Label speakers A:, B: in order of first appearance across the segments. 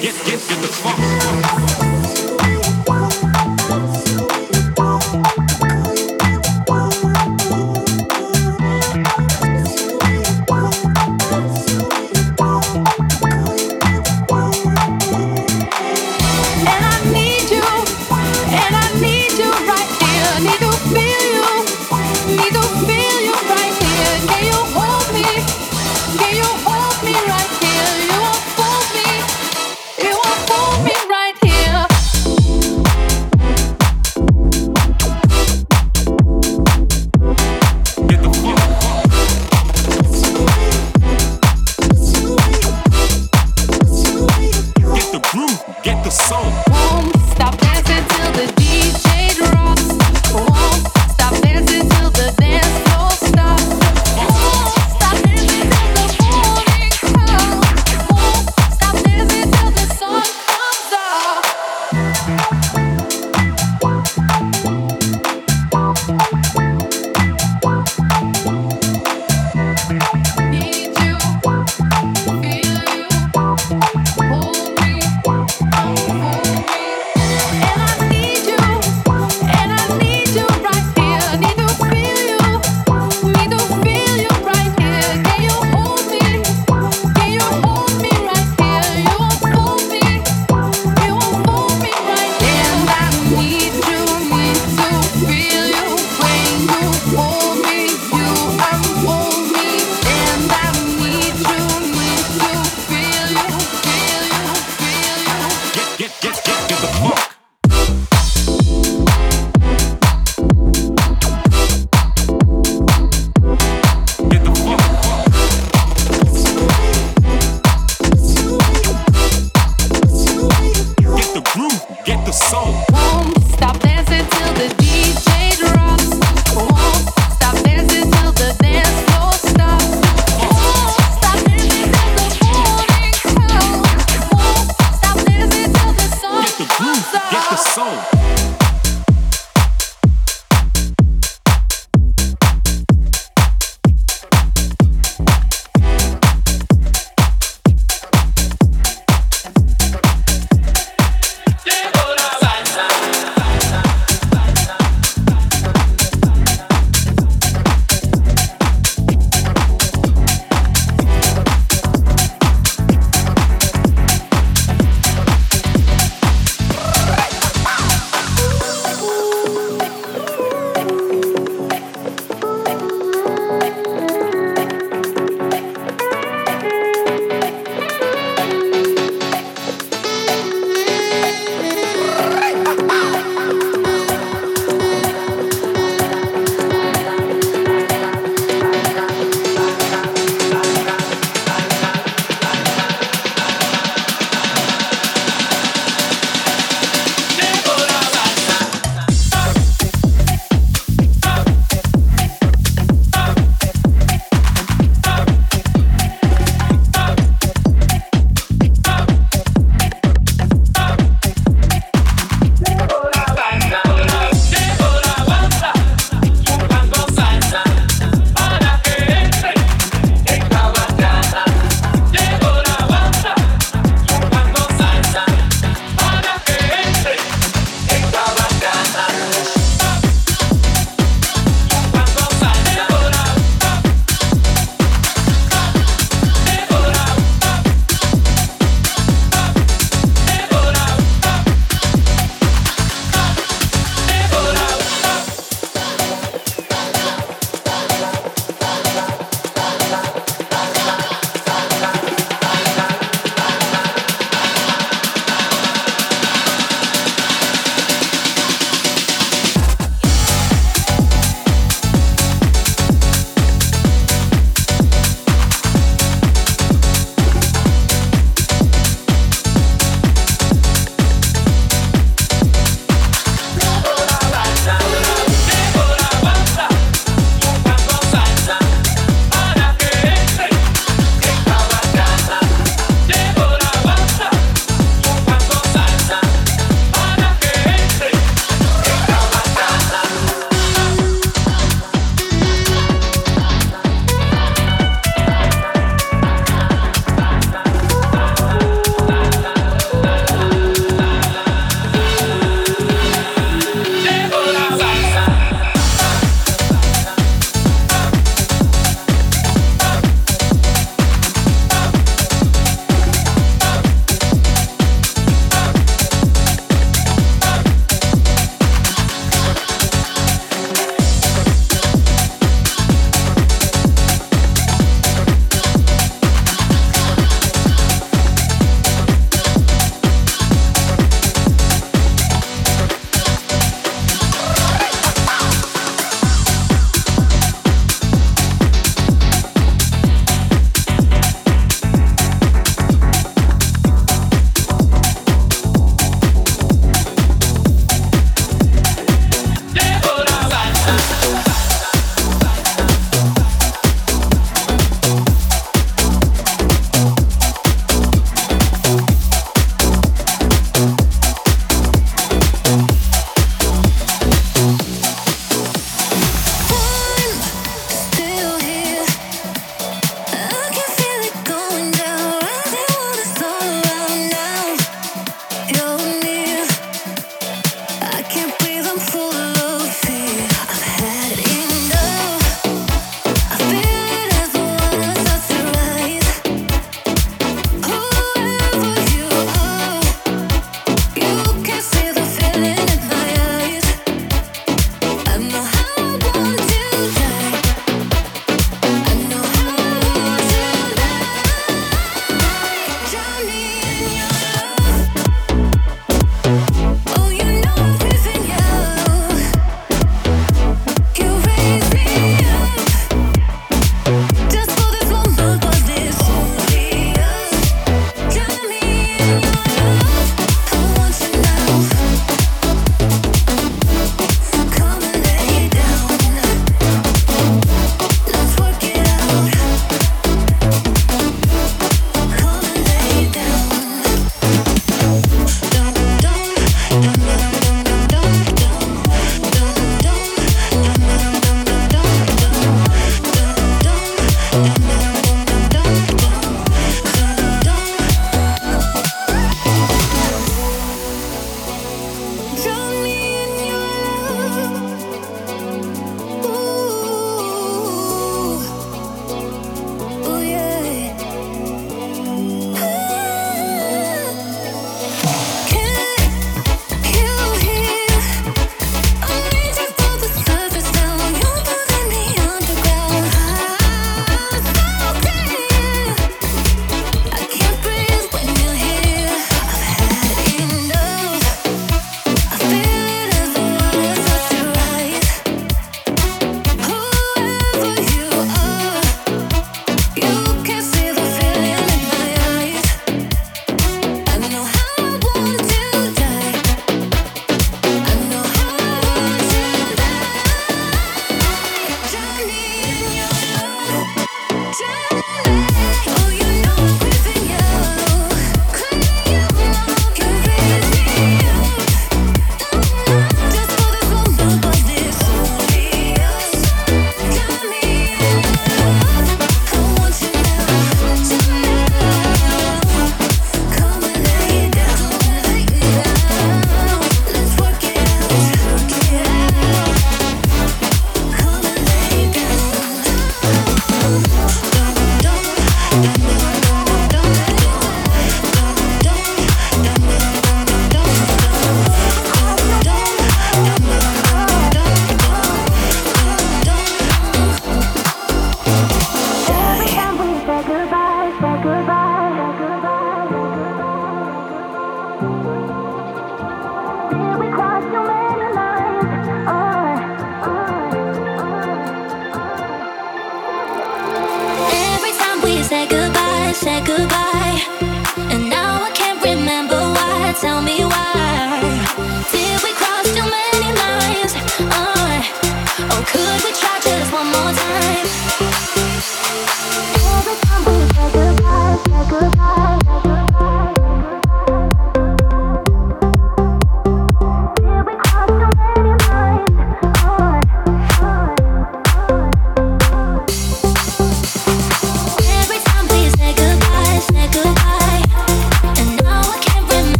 A: Get, get, get the funk.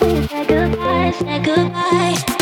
B: We say goodbye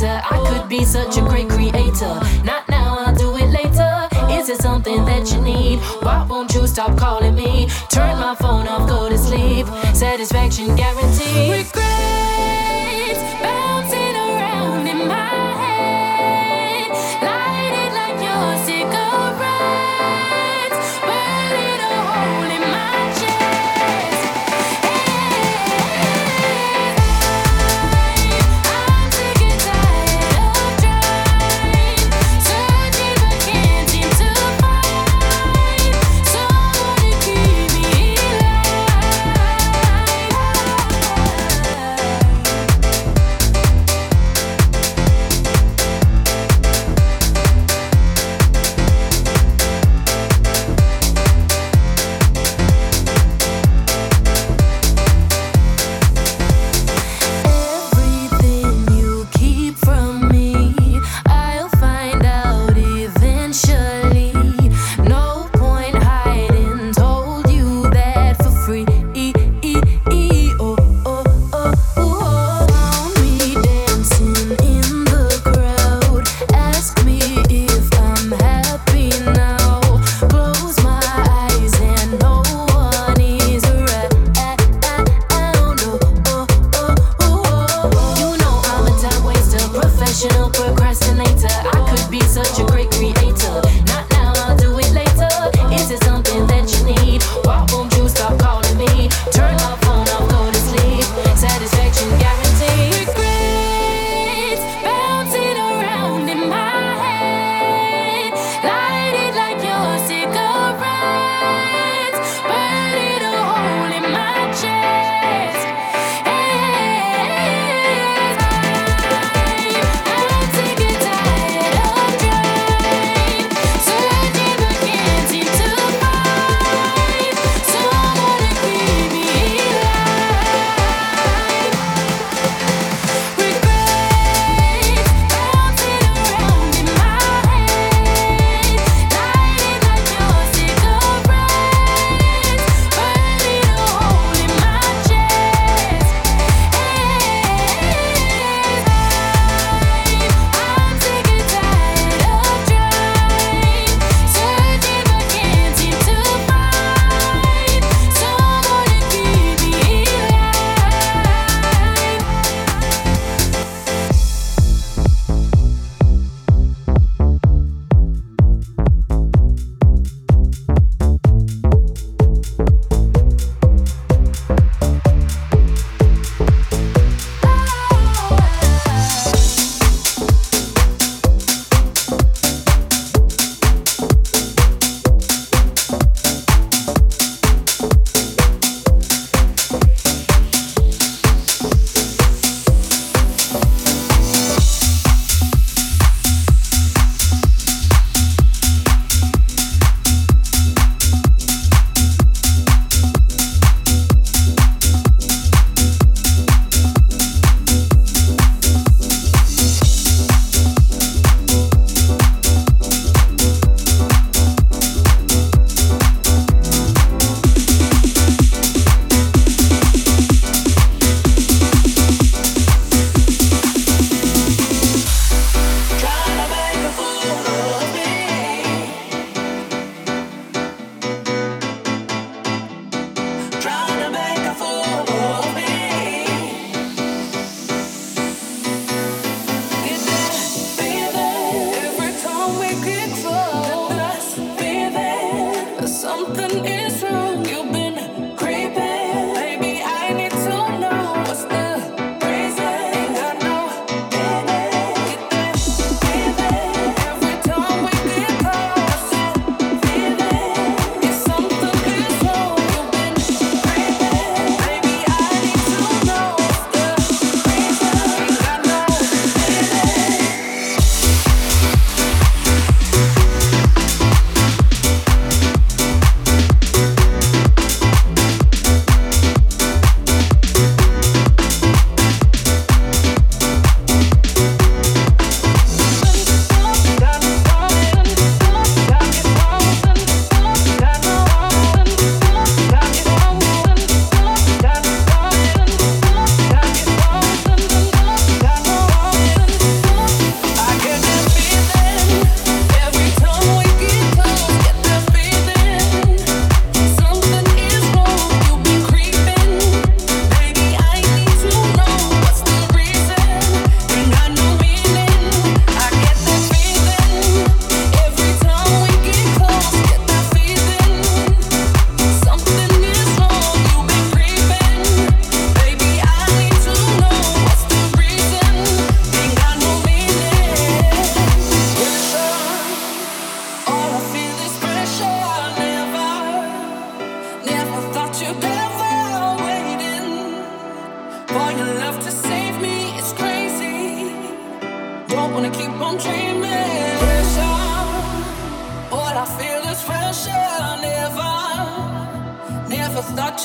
C: later. I could be such a great creator. Not now, I'll do it later. Is it something that you need? Why won't you stop calling me? Turn my phone off, go to sleep. Satisfaction guaranteed. Regrets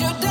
A: you